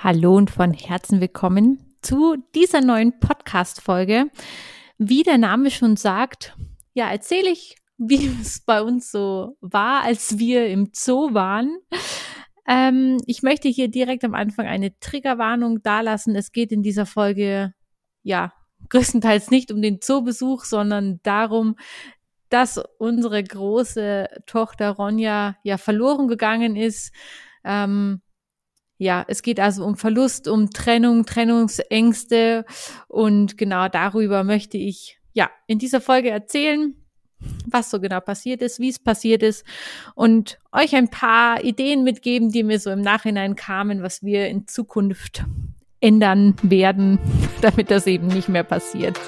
Hallo und von Herzen willkommen zu dieser neuen Podcast-Folge. Wie der Name schon sagt, ja, erzähle ich, wie es bei uns so war, als wir im Zoo waren. Ähm, ich möchte hier direkt am Anfang eine Triggerwarnung dalassen. Es geht in dieser Folge, ja, größtenteils nicht um den Zoobesuch, sondern darum, dass unsere große Tochter Ronja ja verloren gegangen ist. Ähm, ja, es geht also um Verlust, um Trennung, Trennungsängste und genau darüber möchte ich ja in dieser Folge erzählen, was so genau passiert ist, wie es passiert ist und euch ein paar Ideen mitgeben, die mir so im Nachhinein kamen, was wir in Zukunft ändern werden, damit das eben nicht mehr passiert.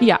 Ja,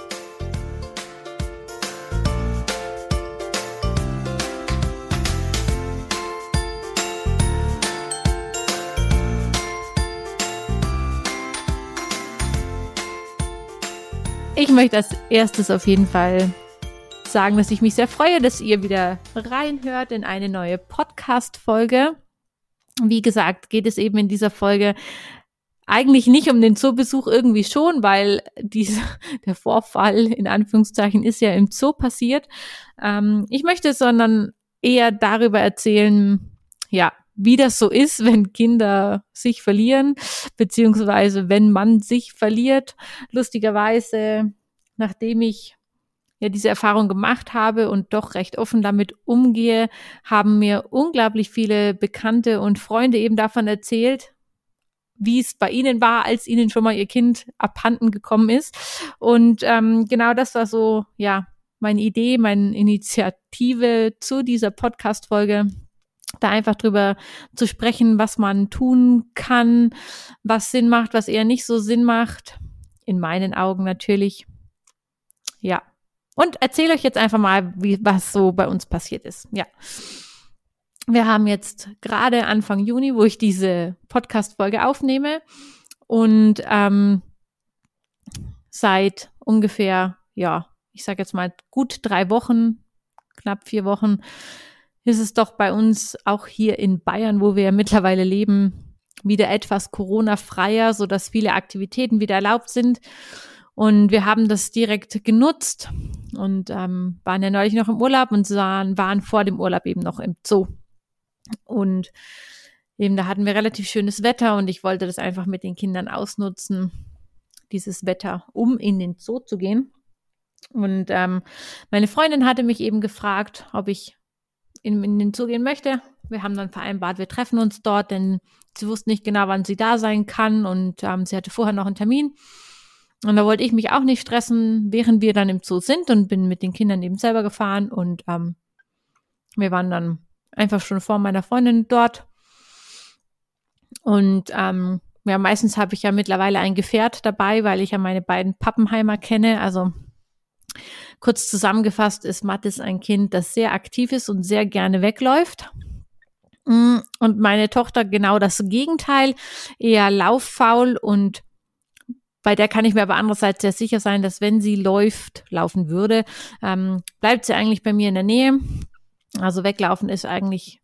Möchte als erstes auf jeden Fall sagen, dass ich mich sehr freue, dass ihr wieder reinhört in eine neue Podcast-Folge. Wie gesagt, geht es eben in dieser Folge eigentlich nicht um den Zoobesuch irgendwie schon, weil dieser, der Vorfall in Anführungszeichen ist ja im Zoo passiert. Ähm, ich möchte sondern eher darüber erzählen, ja, wie das so ist, wenn Kinder sich verlieren, beziehungsweise wenn man sich verliert. Lustigerweise, nachdem ich ja diese Erfahrung gemacht habe und doch recht offen damit umgehe, haben mir unglaublich viele Bekannte und Freunde eben davon erzählt, wie es bei ihnen war, als ihnen schon mal ihr Kind abhanden gekommen ist. Und ähm, genau das war so, ja, meine Idee, meine Initiative zu dieser Podcast-Folge, da einfach drüber zu sprechen, was man tun kann, was Sinn macht, was eher nicht so Sinn macht. In meinen Augen natürlich. Ja. Und erzähle euch jetzt einfach mal, wie, was so bei uns passiert ist. Ja. Wir haben jetzt gerade Anfang Juni, wo ich diese Podcast-Folge aufnehme. Und ähm, seit ungefähr, ja, ich sage jetzt mal gut drei Wochen, knapp vier Wochen, ist es doch bei uns auch hier in Bayern, wo wir ja mittlerweile leben, wieder etwas Corona-freier, so dass viele Aktivitäten wieder erlaubt sind. Und wir haben das direkt genutzt und ähm, waren ja neulich noch im Urlaub und sahen, waren vor dem Urlaub eben noch im Zoo. Und eben da hatten wir relativ schönes Wetter und ich wollte das einfach mit den Kindern ausnutzen, dieses Wetter, um in den Zoo zu gehen. Und ähm, meine Freundin hatte mich eben gefragt, ob ich in, in den Zoo gehen möchte. Wir haben dann vereinbart, wir treffen uns dort, denn sie wusste nicht genau, wann sie da sein kann und ähm, sie hatte vorher noch einen Termin. Und da wollte ich mich auch nicht stressen, während wir dann im Zoo sind und bin mit den Kindern eben selber gefahren und ähm, wir waren dann einfach schon vor meiner Freundin dort. Und ähm, ja, meistens habe ich ja mittlerweile ein Gefährt dabei, weil ich ja meine beiden Pappenheimer kenne. Also Kurz zusammengefasst ist Mathis ein Kind, das sehr aktiv ist und sehr gerne wegläuft. Mm, und meine Tochter genau das Gegenteil, eher lauffaul und bei der kann ich mir aber andererseits sehr sicher sein, dass wenn sie läuft, laufen würde, ähm, bleibt sie eigentlich bei mir in der Nähe. Also weglaufen ist eigentlich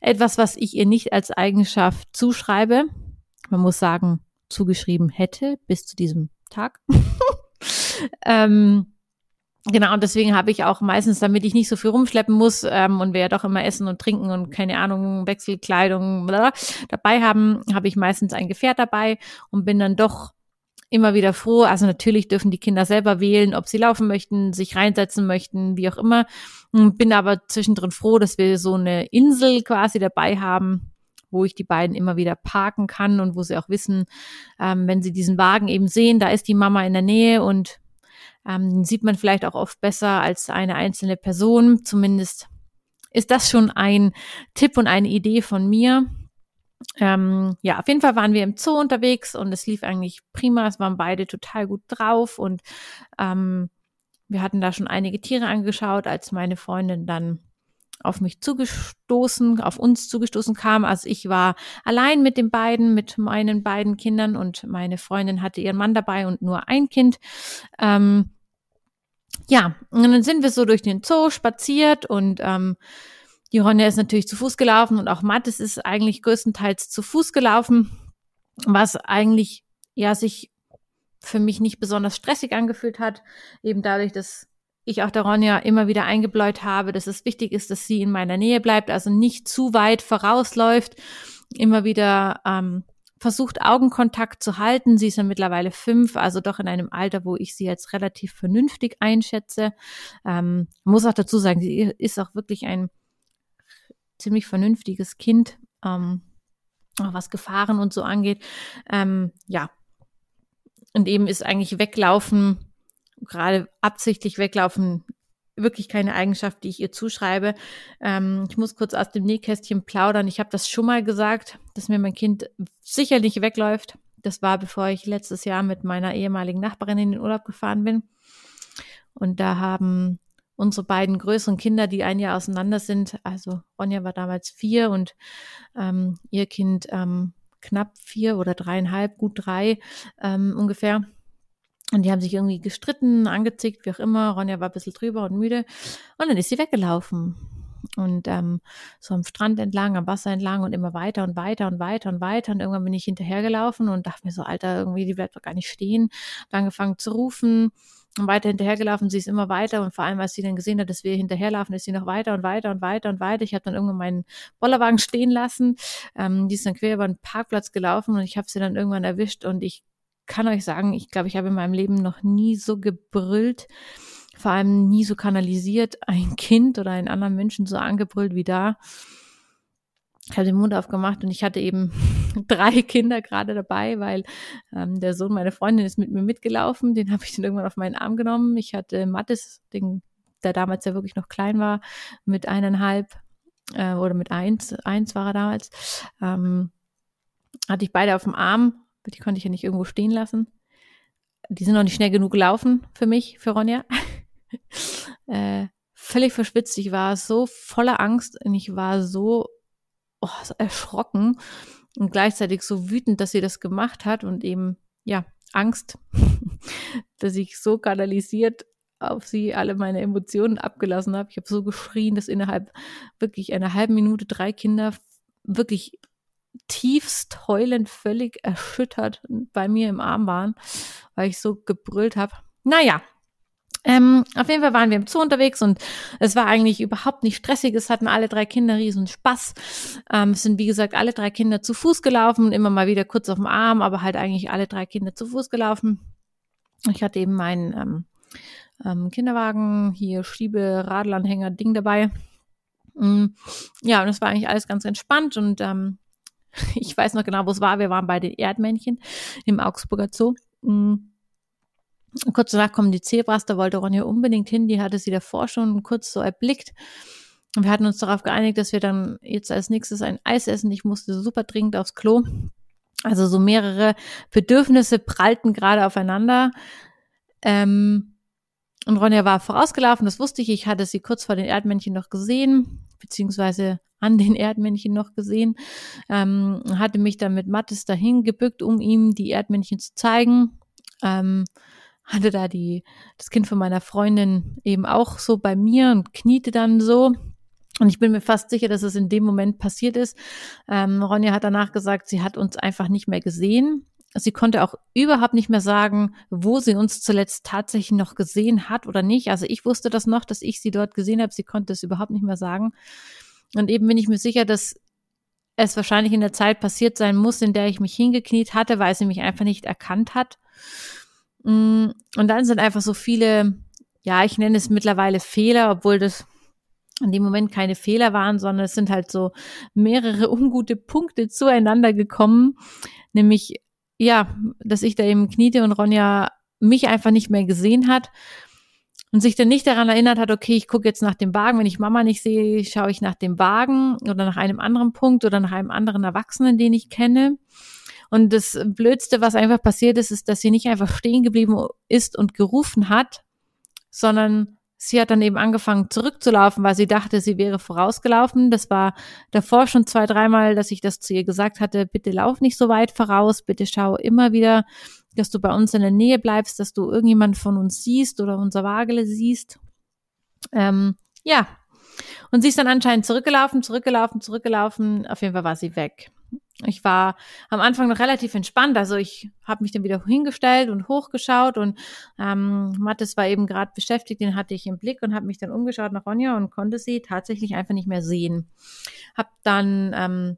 etwas, was ich ihr nicht als Eigenschaft zuschreibe. Man muss sagen, zugeschrieben hätte bis zu diesem Tag. ähm, Genau, und deswegen habe ich auch meistens, damit ich nicht so viel rumschleppen muss ähm, und wir ja doch immer essen und trinken und keine Ahnung, Wechselkleidung bla, dabei haben, habe ich meistens ein Gefährt dabei und bin dann doch immer wieder froh. Also natürlich dürfen die Kinder selber wählen, ob sie laufen möchten, sich reinsetzen möchten, wie auch immer. Bin aber zwischendrin froh, dass wir so eine Insel quasi dabei haben, wo ich die beiden immer wieder parken kann und wo sie auch wissen, ähm, wenn sie diesen Wagen eben sehen, da ist die Mama in der Nähe und ähm, sieht man vielleicht auch oft besser als eine einzelne Person. Zumindest ist das schon ein Tipp und eine Idee von mir. Ähm, ja, auf jeden Fall waren wir im Zoo unterwegs und es lief eigentlich prima. Es waren beide total gut drauf und ähm, wir hatten da schon einige Tiere angeschaut, als meine Freundin dann auf mich zugestoßen, auf uns zugestoßen kam. Also ich war allein mit den beiden, mit meinen beiden Kindern und meine Freundin hatte ihren Mann dabei und nur ein Kind. Ähm, ja, und dann sind wir so durch den Zoo spaziert und ähm, die Ronja ist natürlich zu Fuß gelaufen und auch Mattes ist eigentlich größtenteils zu Fuß gelaufen, was eigentlich ja sich für mich nicht besonders stressig angefühlt hat, eben dadurch, dass ich auch der Ronja immer wieder eingebläut habe, dass es wichtig ist, dass sie in meiner Nähe bleibt, also nicht zu weit vorausläuft, immer wieder ähm, versucht, Augenkontakt zu halten. Sie ist ja mittlerweile fünf, also doch in einem Alter, wo ich sie jetzt relativ vernünftig einschätze. Ähm, muss auch dazu sagen, sie ist auch wirklich ein ziemlich vernünftiges Kind, ähm, was Gefahren und so angeht. Ähm, ja. Und eben ist eigentlich Weglaufen gerade absichtlich weglaufen wirklich keine Eigenschaft, die ich ihr zuschreibe. Ähm, ich muss kurz aus dem Nähkästchen plaudern. Ich habe das schon mal gesagt, dass mir mein Kind sicher nicht wegläuft. Das war, bevor ich letztes Jahr mit meiner ehemaligen Nachbarin in den Urlaub gefahren bin. Und da haben unsere beiden größeren Kinder, die ein Jahr auseinander sind, also Ronja war damals vier und ähm, ihr Kind ähm, knapp vier oder dreieinhalb, gut drei ähm, ungefähr und die haben sich irgendwie gestritten, angezickt, wie auch immer. Ronja war ein bisschen drüber und müde. Und dann ist sie weggelaufen. Und ähm, so am Strand entlang, am Wasser entlang und immer weiter und weiter und weiter und weiter. Und irgendwann bin ich hinterhergelaufen und dachte mir so, Alter, irgendwie, die bleibt doch gar nicht stehen. Hab angefangen zu rufen und weiter hinterhergelaufen. Sie ist immer weiter und vor allem, als sie dann gesehen hat, dass wir hinterherlaufen, ist sie noch weiter und weiter und weiter und weiter. Ich habe dann irgendwann meinen Bollerwagen stehen lassen. Ähm, die ist dann quer über den Parkplatz gelaufen und ich habe sie dann irgendwann erwischt und ich kann euch sagen, ich glaube, ich habe in meinem Leben noch nie so gebrüllt, vor allem nie so kanalisiert ein Kind oder einen anderen Menschen so angebrüllt wie da. Ich habe den Mund aufgemacht und ich hatte eben drei Kinder gerade dabei, weil ähm, der Sohn meiner Freundin ist mit mir mitgelaufen. Den habe ich dann irgendwann auf meinen Arm genommen. Ich hatte Mattes, den, der damals ja wirklich noch klein war, mit eineinhalb äh, oder mit eins, eins war er damals, ähm, hatte ich beide auf dem Arm die konnte ich ja nicht irgendwo stehen lassen. Die sind noch nicht schnell genug gelaufen für mich, für Ronja. äh, völlig verschwitzt. Ich war so voller Angst und ich war so, oh, so erschrocken und gleichzeitig so wütend, dass sie das gemacht hat und eben, ja, Angst, dass ich so kanalisiert auf sie alle meine Emotionen abgelassen habe. Ich habe so geschrien, dass innerhalb wirklich einer halben Minute drei Kinder wirklich tiefst heulend, völlig erschüttert bei mir im Arm waren, weil ich so gebrüllt habe. Naja, ähm, auf jeden Fall waren wir im Zoo unterwegs und es war eigentlich überhaupt nicht stressig. Es hatten alle drei Kinder riesen Spaß. Ähm, es sind, wie gesagt, alle drei Kinder zu Fuß gelaufen, immer mal wieder kurz auf dem Arm, aber halt eigentlich alle drei Kinder zu Fuß gelaufen. Ich hatte eben meinen ähm, ähm, Kinderwagen, hier Schiebe, Radlanhänger, Ding dabei. Mm, ja, und es war eigentlich alles ganz entspannt und ähm, ich weiß noch genau, wo es war. Wir waren bei den Erdmännchen im Augsburger Zoo. Mhm. Kurz danach kommen die Zebras, da wollte Ronja unbedingt hin. Die hatte sie davor schon kurz so erblickt. Und wir hatten uns darauf geeinigt, dass wir dann jetzt als nächstes ein Eis essen. Ich musste super dringend aufs Klo. Also so mehrere Bedürfnisse prallten gerade aufeinander. Ähm, und Ronja war vorausgelaufen, das wusste ich. Ich hatte sie kurz vor den Erdmännchen noch gesehen, beziehungsweise an den Erdmännchen noch gesehen, ähm, hatte mich dann mit Mattes dahin gebückt, um ihm die Erdmännchen zu zeigen. Ähm, hatte da die, das Kind von meiner Freundin eben auch so bei mir und kniete dann so. Und ich bin mir fast sicher, dass es in dem Moment passiert ist. Ähm, Ronja hat danach gesagt, sie hat uns einfach nicht mehr gesehen. Sie konnte auch überhaupt nicht mehr sagen, wo sie uns zuletzt tatsächlich noch gesehen hat oder nicht. Also ich wusste das noch, dass ich sie dort gesehen habe. Sie konnte es überhaupt nicht mehr sagen. Und eben bin ich mir sicher, dass es wahrscheinlich in der Zeit passiert sein muss, in der ich mich hingekniet hatte, weil sie mich einfach nicht erkannt hat. Mm, und dann sind einfach so viele, ja, ich nenne es mittlerweile Fehler, obwohl das in dem Moment keine Fehler waren, sondern es sind halt so mehrere ungute Punkte zueinander gekommen. Nämlich, ja, dass ich da eben kniete und Ronja mich einfach nicht mehr gesehen hat und sich dann nicht daran erinnert hat, okay, ich gucke jetzt nach dem Wagen, wenn ich Mama nicht sehe, schaue ich nach dem Wagen oder nach einem anderen Punkt oder nach einem anderen Erwachsenen, den ich kenne. Und das Blödste, was einfach passiert ist, ist, dass sie nicht einfach stehen geblieben ist und gerufen hat, sondern sie hat dann eben angefangen zurückzulaufen, weil sie dachte, sie wäre vorausgelaufen. Das war davor schon zwei, dreimal, dass ich das zu ihr gesagt hatte, bitte lauf nicht so weit voraus, bitte schau immer wieder dass du bei uns in der Nähe bleibst, dass du irgendjemand von uns siehst oder unser Wagele siehst. Ähm, ja. Und sie ist dann anscheinend zurückgelaufen, zurückgelaufen, zurückgelaufen. Auf jeden Fall war sie weg. Ich war am Anfang noch relativ entspannt. Also ich habe mich dann wieder hingestellt und hochgeschaut und ähm, Mathis war eben gerade beschäftigt, den hatte ich im Blick und habe mich dann umgeschaut nach Ronja und konnte sie tatsächlich einfach nicht mehr sehen. Hab dann ähm,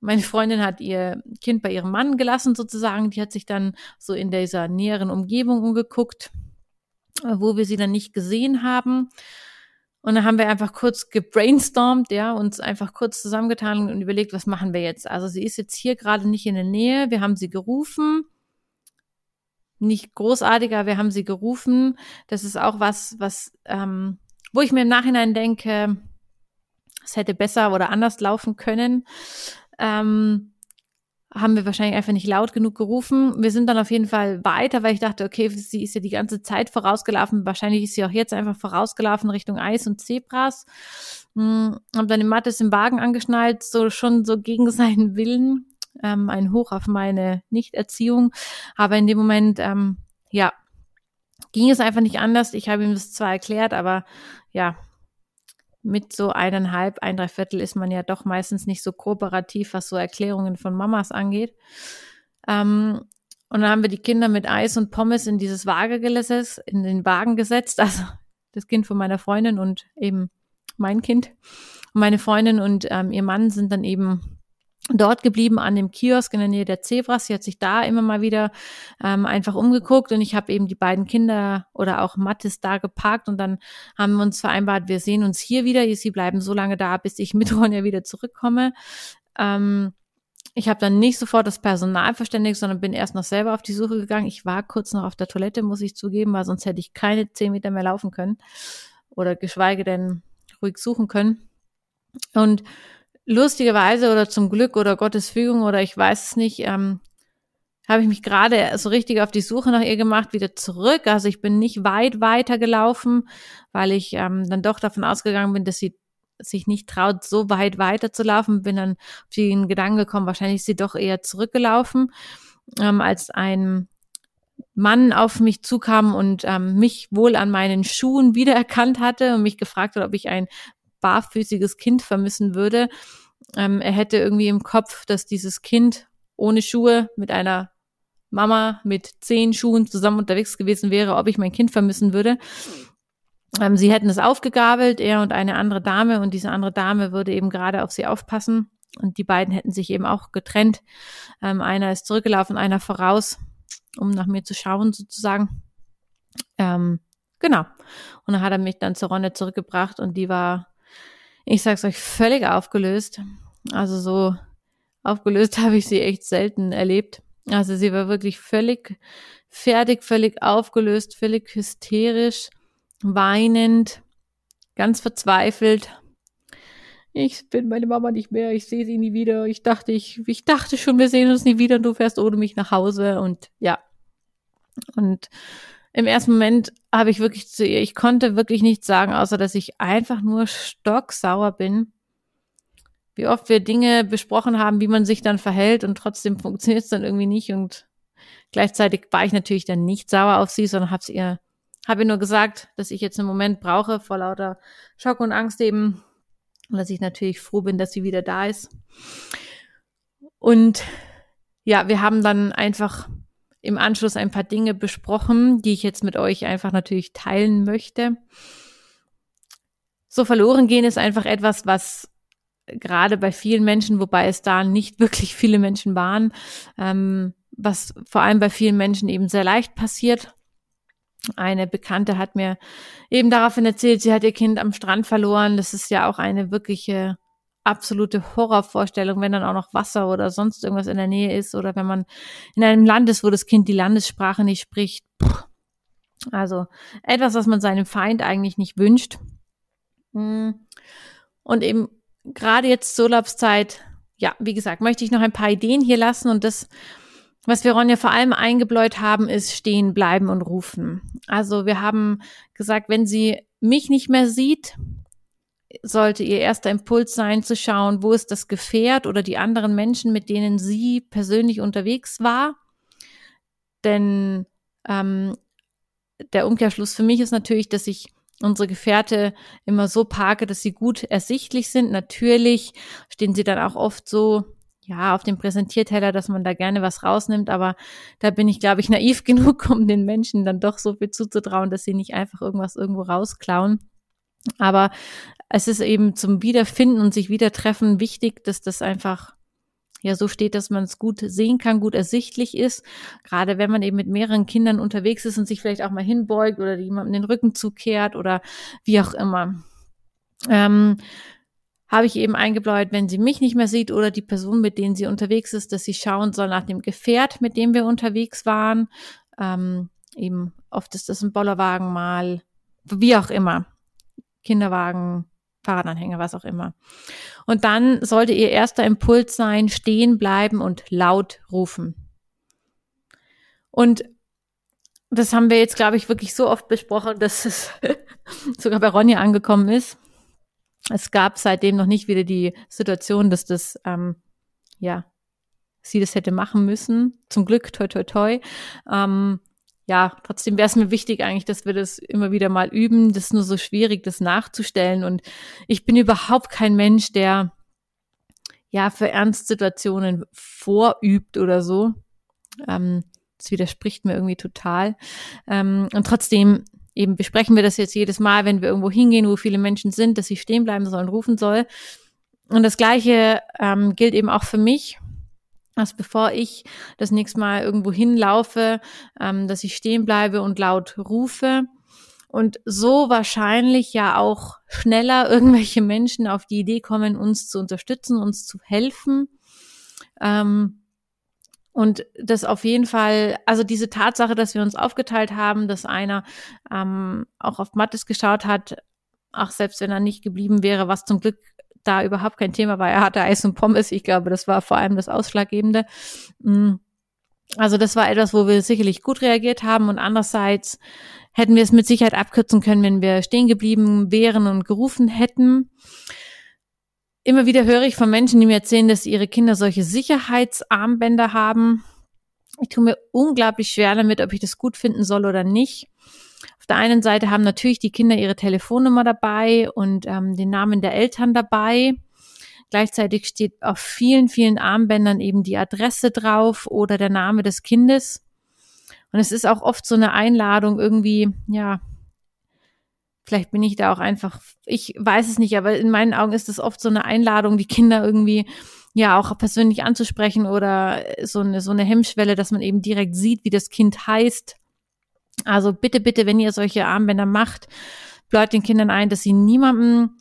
meine Freundin hat ihr Kind bei ihrem Mann gelassen sozusagen. Die hat sich dann so in dieser näheren Umgebung umgeguckt, wo wir sie dann nicht gesehen haben. Und dann haben wir einfach kurz gebrainstormt, ja, uns einfach kurz zusammengetan und überlegt, was machen wir jetzt? Also sie ist jetzt hier gerade nicht in der Nähe. Wir haben sie gerufen. Nicht großartiger, wir haben sie gerufen. Das ist auch was, was, ähm, wo ich mir im Nachhinein denke, es hätte besser oder anders laufen können ähm, haben wir wahrscheinlich einfach nicht laut genug gerufen. Wir sind dann auf jeden Fall weiter, weil ich dachte, okay, sie ist ja die ganze Zeit vorausgelaufen. Wahrscheinlich ist sie auch jetzt einfach vorausgelaufen Richtung Eis und Zebras. Hm, hab dann den Mattes im Wagen angeschnallt, so schon so gegen seinen Willen. Ähm, ein Hoch auf meine Nichterziehung. Aber in dem Moment, ähm, ja, ging es einfach nicht anders. Ich habe ihm das zwar erklärt, aber ja, mit so eineinhalb, ein Dreiviertel ist man ja doch meistens nicht so kooperativ, was so Erklärungen von Mamas angeht. Ähm, und dann haben wir die Kinder mit Eis und Pommes in dieses Waagegelässes, in den Wagen gesetzt, also das Kind von meiner Freundin und eben mein Kind. Meine Freundin und ähm, ihr Mann sind dann eben dort geblieben an dem Kiosk in der Nähe der Zebras. Sie hat sich da immer mal wieder ähm, einfach umgeguckt und ich habe eben die beiden Kinder oder auch Mathis da geparkt und dann haben wir uns vereinbart, wir sehen uns hier wieder. Sie bleiben so lange da, bis ich mit Ronja wieder zurückkomme. Ähm, ich habe dann nicht sofort das Personal verständigt, sondern bin erst noch selber auf die Suche gegangen. Ich war kurz noch auf der Toilette, muss ich zugeben, weil sonst hätte ich keine zehn Meter mehr laufen können oder geschweige denn ruhig suchen können. Und lustigerweise oder zum Glück oder Gottes Fügung oder ich weiß es nicht, ähm, habe ich mich gerade so richtig auf die Suche nach ihr gemacht, wieder zurück. Also ich bin nicht weit weiter gelaufen, weil ich ähm, dann doch davon ausgegangen bin, dass sie sich nicht traut, so weit weiter zu laufen. Bin dann auf den Gedanken gekommen, wahrscheinlich ist sie doch eher zurückgelaufen, ähm, als ein Mann auf mich zukam und ähm, mich wohl an meinen Schuhen wiedererkannt hatte und mich gefragt hat, ob ich ein barfüßiges Kind vermissen würde. Ähm, er hätte irgendwie im Kopf, dass dieses Kind ohne Schuhe mit einer Mama mit zehn Schuhen zusammen unterwegs gewesen wäre, ob ich mein Kind vermissen würde. Ähm, sie hätten es aufgegabelt, er und eine andere Dame, und diese andere Dame würde eben gerade auf sie aufpassen. Und die beiden hätten sich eben auch getrennt. Ähm, einer ist zurückgelaufen, einer voraus, um nach mir zu schauen, sozusagen. Ähm, genau. Und dann hat er mich dann zur Ronne zurückgebracht und die war ich sag's euch, völlig aufgelöst. Also so aufgelöst habe ich sie echt selten erlebt. Also sie war wirklich völlig fertig, völlig aufgelöst, völlig hysterisch, weinend, ganz verzweifelt. Ich bin meine Mama nicht mehr, ich sehe sie nie wieder. Ich dachte, ich, ich dachte schon, wir sehen uns nie wieder und du fährst ohne mich nach Hause und ja. Und im ersten Moment habe ich wirklich zu ihr, ich konnte wirklich nichts sagen, außer dass ich einfach nur stocksauer bin. Wie oft wir Dinge besprochen haben, wie man sich dann verhält und trotzdem funktioniert es dann irgendwie nicht und gleichzeitig war ich natürlich dann nicht sauer auf sie, sondern habe ihr, habe ihr nur gesagt, dass ich jetzt einen Moment brauche vor lauter Schock und Angst eben und dass ich natürlich froh bin, dass sie wieder da ist. Und ja, wir haben dann einfach im Anschluss ein paar Dinge besprochen, die ich jetzt mit euch einfach natürlich teilen möchte. So verloren gehen ist einfach etwas, was gerade bei vielen Menschen, wobei es da nicht wirklich viele Menschen waren, ähm, was vor allem bei vielen Menschen eben sehr leicht passiert. Eine Bekannte hat mir eben daraufhin erzählt, sie hat ihr Kind am Strand verloren. Das ist ja auch eine wirkliche absolute Horrorvorstellung, wenn dann auch noch Wasser oder sonst irgendwas in der Nähe ist oder wenn man in einem Land ist, wo das Kind die Landessprache nicht spricht. Also etwas, was man seinem Feind eigentlich nicht wünscht. Mm. Und eben gerade jetzt zur Urlaubszeit, ja, wie gesagt, möchte ich noch ein paar Ideen hier lassen und das, was wir Ronja vor allem eingebläut haben, ist stehen, bleiben und rufen. Also wir haben gesagt, wenn sie mich nicht mehr sieht, sollte ihr erster Impuls sein, zu schauen, wo ist das Gefährt oder die anderen Menschen, mit denen sie persönlich unterwegs war. Denn ähm, der Umkehrschluss für mich ist natürlich, dass ich unsere Gefährte immer so parke, dass sie gut ersichtlich sind. Natürlich stehen sie dann auch oft so, ja, auf dem Präsentierteller, dass man da gerne was rausnimmt, aber da bin ich, glaube ich, naiv genug, um den Menschen dann doch so viel zuzutrauen, dass sie nicht einfach irgendwas irgendwo rausklauen. Aber es ist eben zum Wiederfinden und sich wiedertreffen wichtig, dass das einfach ja so steht, dass man es gut sehen kann, gut ersichtlich ist. Gerade wenn man eben mit mehreren Kindern unterwegs ist und sich vielleicht auch mal hinbeugt oder jemandem den Rücken zukehrt oder wie auch immer. Ähm, habe ich eben eingebläut, wenn sie mich nicht mehr sieht oder die Person, mit denen sie unterwegs ist, dass sie schauen soll nach dem Gefährt, mit dem wir unterwegs waren. Ähm, eben oft ist das ein Bollerwagen mal, wie auch immer. Kinderwagen, Fahrradanhänger, was auch immer. Und dann sollte ihr erster Impuls sein, stehen bleiben und laut rufen. Und das haben wir jetzt, glaube ich, wirklich so oft besprochen, dass es sogar bei Ronja angekommen ist. Es gab seitdem noch nicht wieder die Situation, dass das, ähm, ja, sie das hätte machen müssen. Zum Glück, toi, toi, toi. Ähm, ja, trotzdem wäre es mir wichtig eigentlich, dass wir das immer wieder mal üben. Das ist nur so schwierig, das nachzustellen. Und ich bin überhaupt kein Mensch, der ja für Ernstsituationen vorübt oder so. Ähm, das widerspricht mir irgendwie total. Ähm, und trotzdem eben besprechen wir das jetzt jedes Mal, wenn wir irgendwo hingehen, wo viele Menschen sind, dass sie stehen bleiben sollen, rufen soll. Und das Gleiche ähm, gilt eben auch für mich dass bevor ich das nächste Mal irgendwo hinlaufe, ähm, dass ich stehen bleibe und laut rufe. Und so wahrscheinlich ja auch schneller irgendwelche Menschen auf die Idee kommen, uns zu unterstützen, uns zu helfen. Ähm, und das auf jeden Fall, also diese Tatsache, dass wir uns aufgeteilt haben, dass einer ähm, auch auf Mattes geschaut hat, auch selbst wenn er nicht geblieben wäre, was zum Glück da überhaupt kein Thema war. Er hatte Eis und Pommes. Ich glaube, das war vor allem das Ausschlaggebende. Mm. Also das war etwas, wo wir sicherlich gut reagiert haben und andererseits hätten wir es mit Sicherheit abkürzen können, wenn wir stehen geblieben wären und gerufen hätten. Immer wieder höre ich von Menschen, die mir erzählen, dass ihre Kinder solche Sicherheitsarmbänder haben. Ich tue mir unglaublich schwer damit, ob ich das gut finden soll oder nicht der einen Seite haben natürlich die Kinder ihre Telefonnummer dabei und ähm, den Namen der Eltern dabei. Gleichzeitig steht auf vielen, vielen Armbändern eben die Adresse drauf oder der Name des Kindes. Und es ist auch oft so eine Einladung irgendwie, ja, vielleicht bin ich da auch einfach, ich weiß es nicht, aber in meinen Augen ist es oft so eine Einladung, die Kinder irgendwie ja auch persönlich anzusprechen oder so eine, so eine Hemmschwelle, dass man eben direkt sieht, wie das Kind heißt also bitte, bitte, wenn ihr solche Armbänder macht, bleibt den Kindern ein, dass sie niemandem,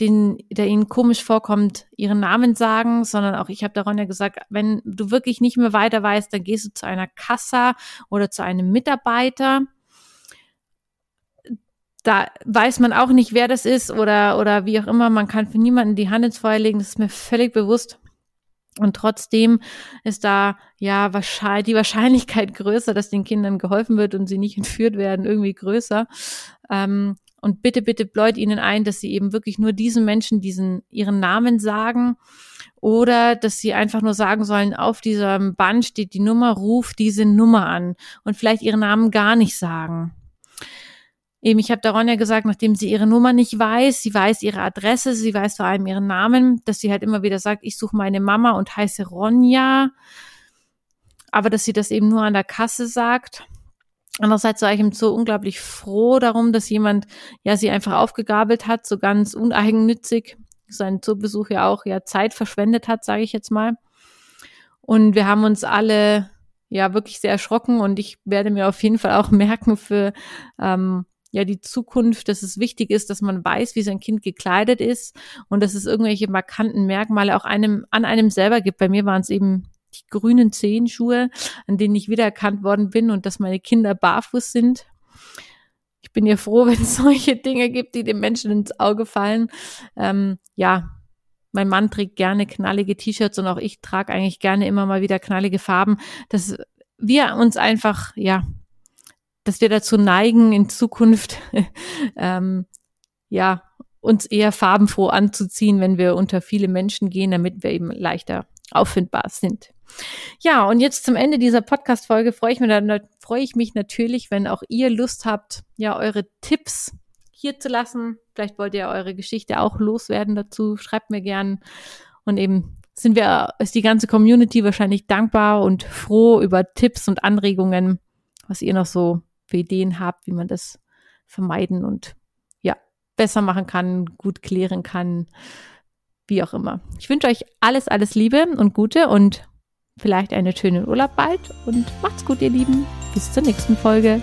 den, der ihnen komisch vorkommt, ihren Namen sagen, sondern auch, ich habe daran ja gesagt, wenn du wirklich nicht mehr weiter weißt, dann gehst du zu einer Kassa oder zu einem Mitarbeiter. Da weiß man auch nicht, wer das ist oder, oder wie auch immer. Man kann für niemanden die Hand ins Feuer legen. Das ist mir völlig bewusst. Und trotzdem ist da ja wahrscheinlich die Wahrscheinlichkeit größer, dass den Kindern geholfen wird und sie nicht entführt werden, irgendwie größer. Ähm, und bitte, bitte bläut ihnen ein, dass sie eben wirklich nur diesen Menschen diesen ihren Namen sagen oder dass sie einfach nur sagen sollen, auf diesem Band steht die Nummer, ruf diese Nummer an und vielleicht ihren Namen gar nicht sagen. Eben, ich habe der Ronja gesagt, nachdem sie ihre Nummer nicht weiß, sie weiß ihre Adresse, sie weiß vor allem ihren Namen, dass sie halt immer wieder sagt, ich suche meine Mama und heiße Ronja, aber dass sie das eben nur an der Kasse sagt. Andererseits war ich im Zoo unglaublich froh darum, dass jemand ja sie einfach aufgegabelt hat, so ganz uneigennützig, seinen Zoobesuch ja auch ja Zeit verschwendet hat, sage ich jetzt mal. Und wir haben uns alle ja wirklich sehr erschrocken und ich werde mir auf jeden Fall auch merken für ähm, ja die Zukunft, dass es wichtig ist, dass man weiß, wie sein Kind gekleidet ist und dass es irgendwelche markanten Merkmale auch einem an einem selber gibt. Bei mir waren es eben die grünen Zehenschuhe, an denen ich wiedererkannt worden bin und dass meine Kinder barfuß sind. ich bin ja froh, wenn es solche Dinge gibt, die den Menschen ins Auge fallen. Ähm, ja, mein Mann trägt gerne knallige T-Shirts und auch ich trage eigentlich gerne immer mal wieder knallige Farben, dass wir uns einfach, ja, dass wir dazu neigen, in Zukunft, ähm, ja, uns eher farbenfroh anzuziehen, wenn wir unter viele Menschen gehen, damit wir eben leichter auffindbar sind. Ja, und jetzt zum Ende dieser Podcast-Folge freue ich, mich freue ich mich natürlich, wenn auch ihr Lust habt, ja, eure Tipps hier zu lassen. Vielleicht wollt ihr eure Geschichte auch loswerden dazu. Schreibt mir gern. Und eben sind wir, ist die ganze Community wahrscheinlich dankbar und froh über Tipps und Anregungen, was ihr noch so für Ideen habt, wie man das vermeiden und ja, besser machen kann, gut klären kann, wie auch immer. Ich wünsche euch alles, alles Liebe und Gute und vielleicht einen schönen Urlaub bald und macht's gut, ihr Lieben. Bis zur nächsten Folge.